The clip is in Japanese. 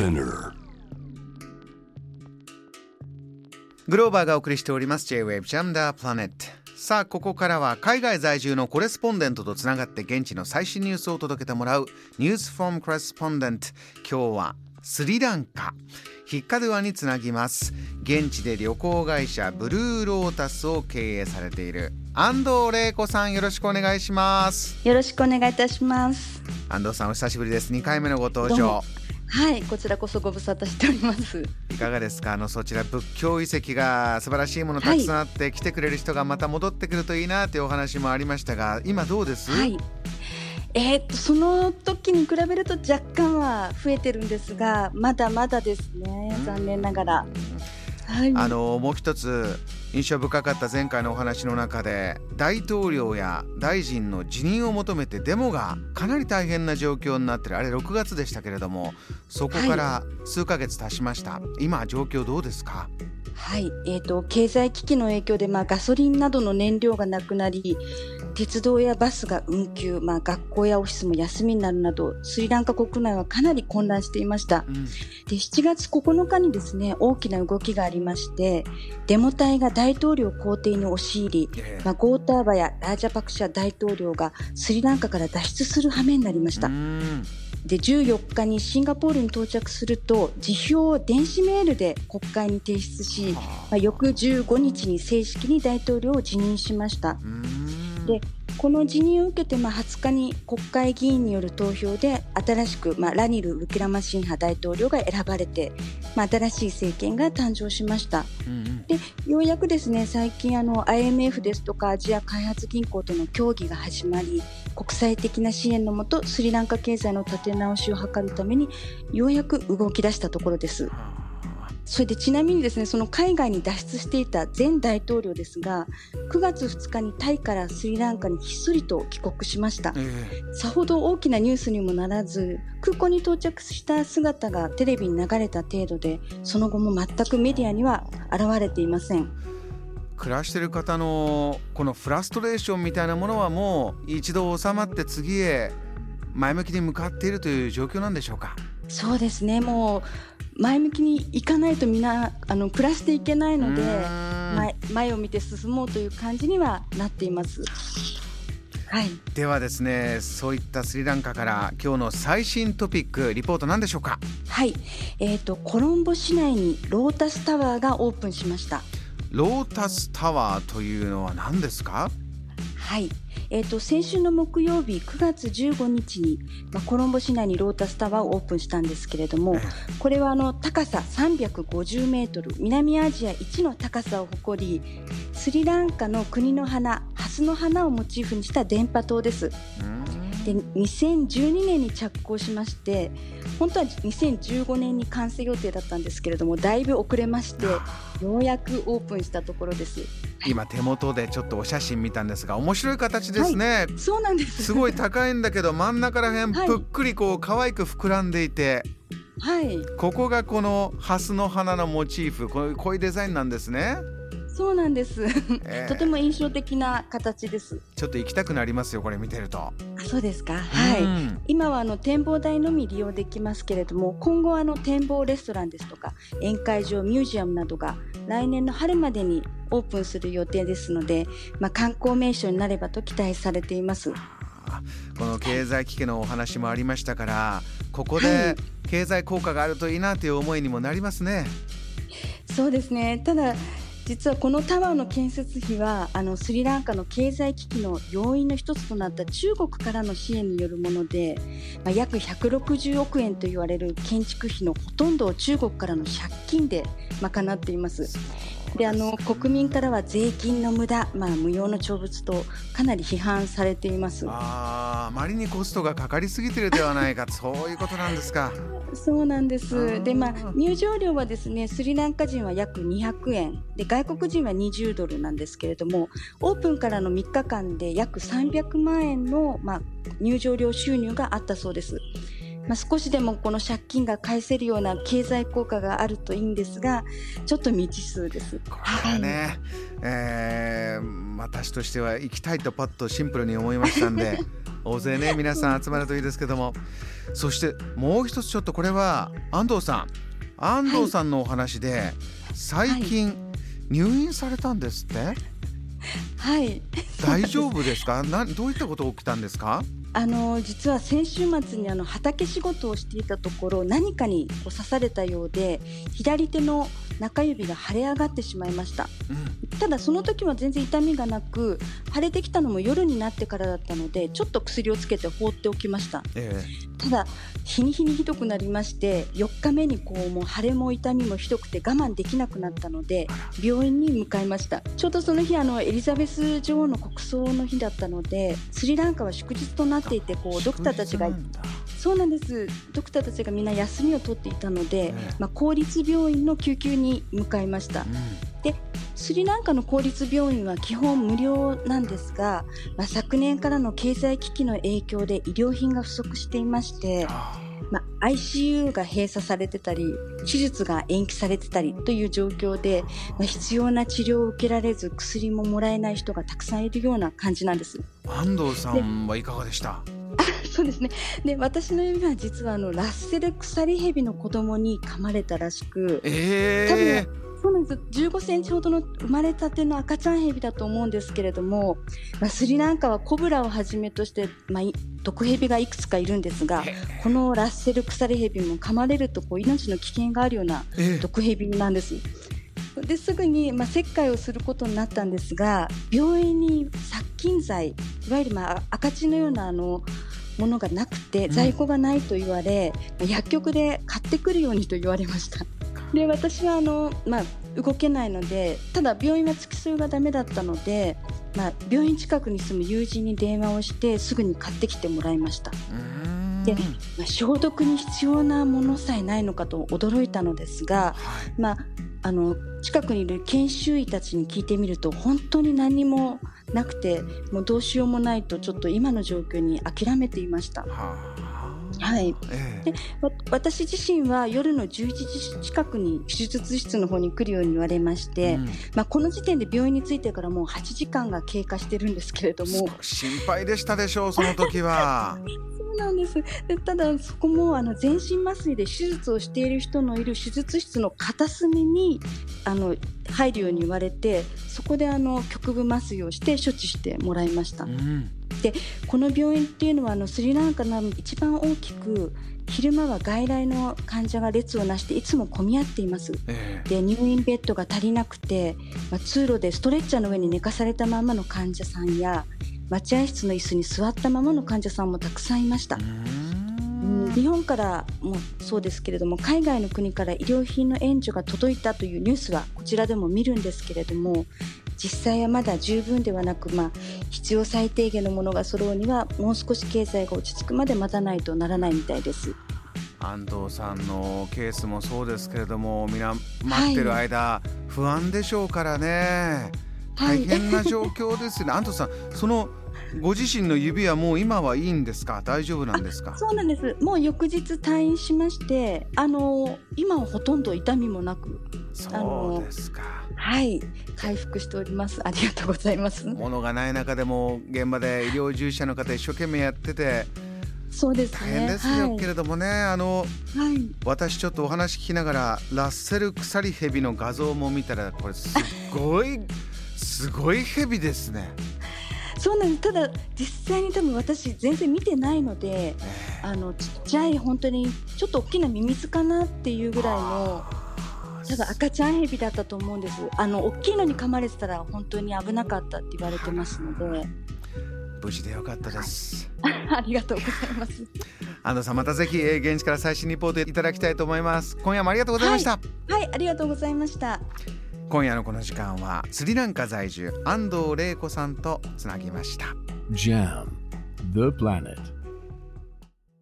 Spinner. グローバーがお送りしております J-Wave ジャムダープラネットさあここからは海外在住のコレスポンデントとつながって現地の最新ニュースを届けてもらうニュースフォームコレスポンデント今日はスリランカ。ヒッカドゥアにつなぎます。現地で旅行会社ブルーロータスを経営されている。安藤玲子さんよろしくお願いします。よろしくお願いいたします。安藤さんお久しぶりです。2回目のご登場。どうもはいこちらこそご無沙汰しております。いかがですか？あのそちら仏教遺跡が素晴らしいものたくさんあって、来てくれる人がまた戻ってくるといいなというお話もありましたが今どうです、はい。えーっとその時に比べると若干は増えてるんですがまだまだですね残念ながらはい。あのもう一つ印象深かった前回のお話の中で大統領や大臣の辞任を求めてデモがかなり大変な状況になってる。あれ6月でしたけれどもそこから数ヶ月経ちました、今状況どうですか？はい、えー、と経済危機の影響で、まあ、ガソリンなどの燃料がなくなり鉄道やバスが運休、まあ、学校やオフィスも休みになるなどスリランカ国内はかなり混乱していました。うん。で7月9日にですね大きな動きがありましてデモ隊が大統領公邸に押し入り、ええ。まあ、ゴーターバやラージャパクシャ大統領がスリランカから脱出する羽目になりました、うん。で14日にシンガポールに到着すると辞表を電子メールで国会に提出し、まあ、翌15日に正式に大統領を辞任しました。うん。でこの辞任を受けて、まあ、20日に国会議員による投票で新しく、まあ、ラニル・ウキラマシンハ大統領が選ばれて、まあ、新しい政権が誕生しました。うんうん。でようやくですね最近あの IMF ですとかアジア開発銀行との協議が始まり国際的な支援のもとスリランカ経済の立て直しを図るためにようやく動き出したところですそれでちなみにですねその海外に脱出していた前大統領ですが9月2日にタイからスリランカにひっそりと帰国しました。ええ。さほど大きなニュースにもならず空港に到着した姿がテレビに流れた程度でその後も全くメディアには現れていません。暮らしてる方のこのフラストレーションみたいなものはもう一度収まって次へ前向きに向かっているという状況なんでしょうか？そうですね。もう前向きにいかないとみんなあの暮らしていけないので前前を見て進もうという感じにはなっています。はい。ではですねそういったスリランカから今日の最新トピックリポート何でしょうか？はい。えー、とコロンボ市内にロータスタワーがオープンしました。ロータスタワーというのは何ですか？はい、えー、と先週の木曜日9月15日に、まあ、コロンボ市内にロータスタワーをオープンしたんですけれどもこれはあの高さ350メートル南アジア一の高さを誇りスリランカの国の花ハスの花をモチーフにした電波塔です。うんで2012年に着工しまして本当は2015年に完成予定だったんですけれどもだいぶ遅れましてようやくオープンしたところです。今手元でちょっとお写真見たんですが面白い形ですね、そうなんです。すごい高いんだけど真ん中ら辺はい。ぷっくりこう可愛く膨らんでいてはい。ここがこのハスの花のモチーフこういうこういうデザインなんですね、そうなんです。えー。とても印象的な形です。ちょっと行きたくなりますよこれ見てるとあそうですか。はい、うん今はあの展望台のみ利用できますけれども今後はあの展望レストランですとか宴会場ミュージアムなどが来年の春までにオープンする予定ですので、まあ、観光名所になればと期待されています。あこの経済危機のお話もありましたからここはでい。経済効果があるといいなという思いにもなりますね。そうですね。ただ実はこのタワーの建設費はあのスリランカの経済危機の要因の一つとなった中国からの支援によるもので、まあ、約160億円と言われる建築費のほとんどを中国からの借金で賄っています。であの国民からは税金の無駄、まあ、無用の長物とかなり批判されています。あまりにコストがかかりすぎてるではないかそういうことなんですか。そうなんであす。ーで、まあ、入場料はですね、スリランカ人は約200円、で、外国人は20ドルなんですけれども、オープンからの3日間で約300万円の、まあ、入場料収入があったそうです。まあ、少しでもこの借金が返せるような経済効果があるといいんですがちょっと未知数です。これはね、はい、えー、私としては行きたいとパッとシンプルに思いましたんで 大勢ね皆さん集まるといいですけども。そしてもう一つちょっとこれは安藤さん。安藤さんのお話で、はい、最近入院されたんですって、はい。大丈夫ですか？などういったこと起きたんですか？あの実は先週末にあの畑仕事をしていたところ何かにこう刺されたようで左手の中指が腫れ上がってしまいました、うん、ただその時は全然痛みがなく腫れてきたのも夜になってからだったのでちょっと薬をつけて放っておきました、えただ日に日にひどくなりまして4日目にこうもう腫れも痛みもひどくて我慢できなくなったので病院に向かいました。ちょうどその日あのエリザベス女王の国葬の日だったのでスリランカは祝日となっていてこうドクターたちがそうなんです。ドクターたちがみんな休みを取っていたので、まあ、公立病院の救急に向かいました、うん、でスリランカの公立病院は基本無料なんですが、まあ、昨年からの経済危機の影響で医療品が不足していまして、まあ、ICU が閉鎖されてたり手術が延期されてたりという状況で、まあ、必要な治療を受けられず薬ももらえない人がたくさんいるような感じなんです。安藤さんはいかがでした？そうですね。で私の指は実はあのラッセル鎖蛇の子供に噛まれたらしく、えー、多分そうなんです。15センチほどの生まれたての赤ちゃんヘビだと思うんですけれども、まあ、スリランカはコブラをはじめとして、まあ、毒ヘビがいくつかいるんですがこのラッセル鎖ヘビも噛まれるとこう命の危険があるような毒ヘビなんです。ですぐに、まあ、切開をすることになったんですが病院に殺菌剤いわゆる、まあ、赤字のようなあのものがなくて在庫がないと言われ、うん、薬局で買ってくるようにと言われました。で私はあの、まあ、動けないのでただ病院は付き添いがダメだったので、まあ、病院近くに住む友人に電話をしてすぐに買ってきてもらいました。で、まあ、消毒に必要なものさえないのかと驚いたのですが、はい、まあ、あの近くにいる研修医たちに聞いてみると本当に何もなくてもうどうしようもないとちょっと今の状況に諦めていました。はい、えー、で私自身は夜の11時近くに手術室の方に来るように言われまして、うん、まあ、この時点で病院に着いてからもう8時間が経過してるんですけれども。心配でしたでしょうその時は。なんです。でただそこもあの全身麻酔で手術をしている人のいる手術室の片隅にあの入るように言われてそこであの局部麻酔をして処置してもらいました。うん。でこの病院っていうのはあのスリランカの一番大きく昼間は外来の患者が列をなしていつも混み合っています、えー、で入院ベッドが足りなくて、まあ、通路でストレッチャーの上に寝かされたままの患者さんや待合室の椅子に座ったままの患者さんもたくさんいました。日本からもそうですけれども海外の国から医療品の援助が届いたというニュースはこちらでも見るんですけれども実際はまだ十分ではなく、まあ、必要最低限のものが揃うにはもう少し経済が落ち着くまで待たないとならないみたいです。安藤さんのケースもそうですけれどもみんな待ってる間、はい、不安でしょうからね。大変な状況ですね、はい、安藤さんそのご自身の指はもう今はいいんですか？大丈夫なんですか？そうなんです。もう翌日退院しましてあの今はほとんど痛みもなくそうですか。はい。回復しております。ありがとうございます。物がない中でも現場で医療従事者の方一生懸命やっててそうです、ね、大変ですよ、はい、けれどもね。あの、はい、私ちょっとお話聞きながらラッセル鎖ヘビの画像も見たらこれすごいすごいヘビですねそうなんです。ただ実際に多分私全然見てないので、あのちっちゃい本当にちょっと大きなミミズかなっていうぐらいのただ赤ちゃんヘビだったと思うんです。あの大きいのに噛まれてたら本当に危なかったって言われてますので。無事でよかったです。ありがとうございます。安藤さんまたぜひ現地から最新リポートいただきたいと思います。今夜もありがとうございました、はい、はい、ありがとうございました今夜のこの時間はスリランカ在住安藤玲子さんとつなぎました。JAM The Planet.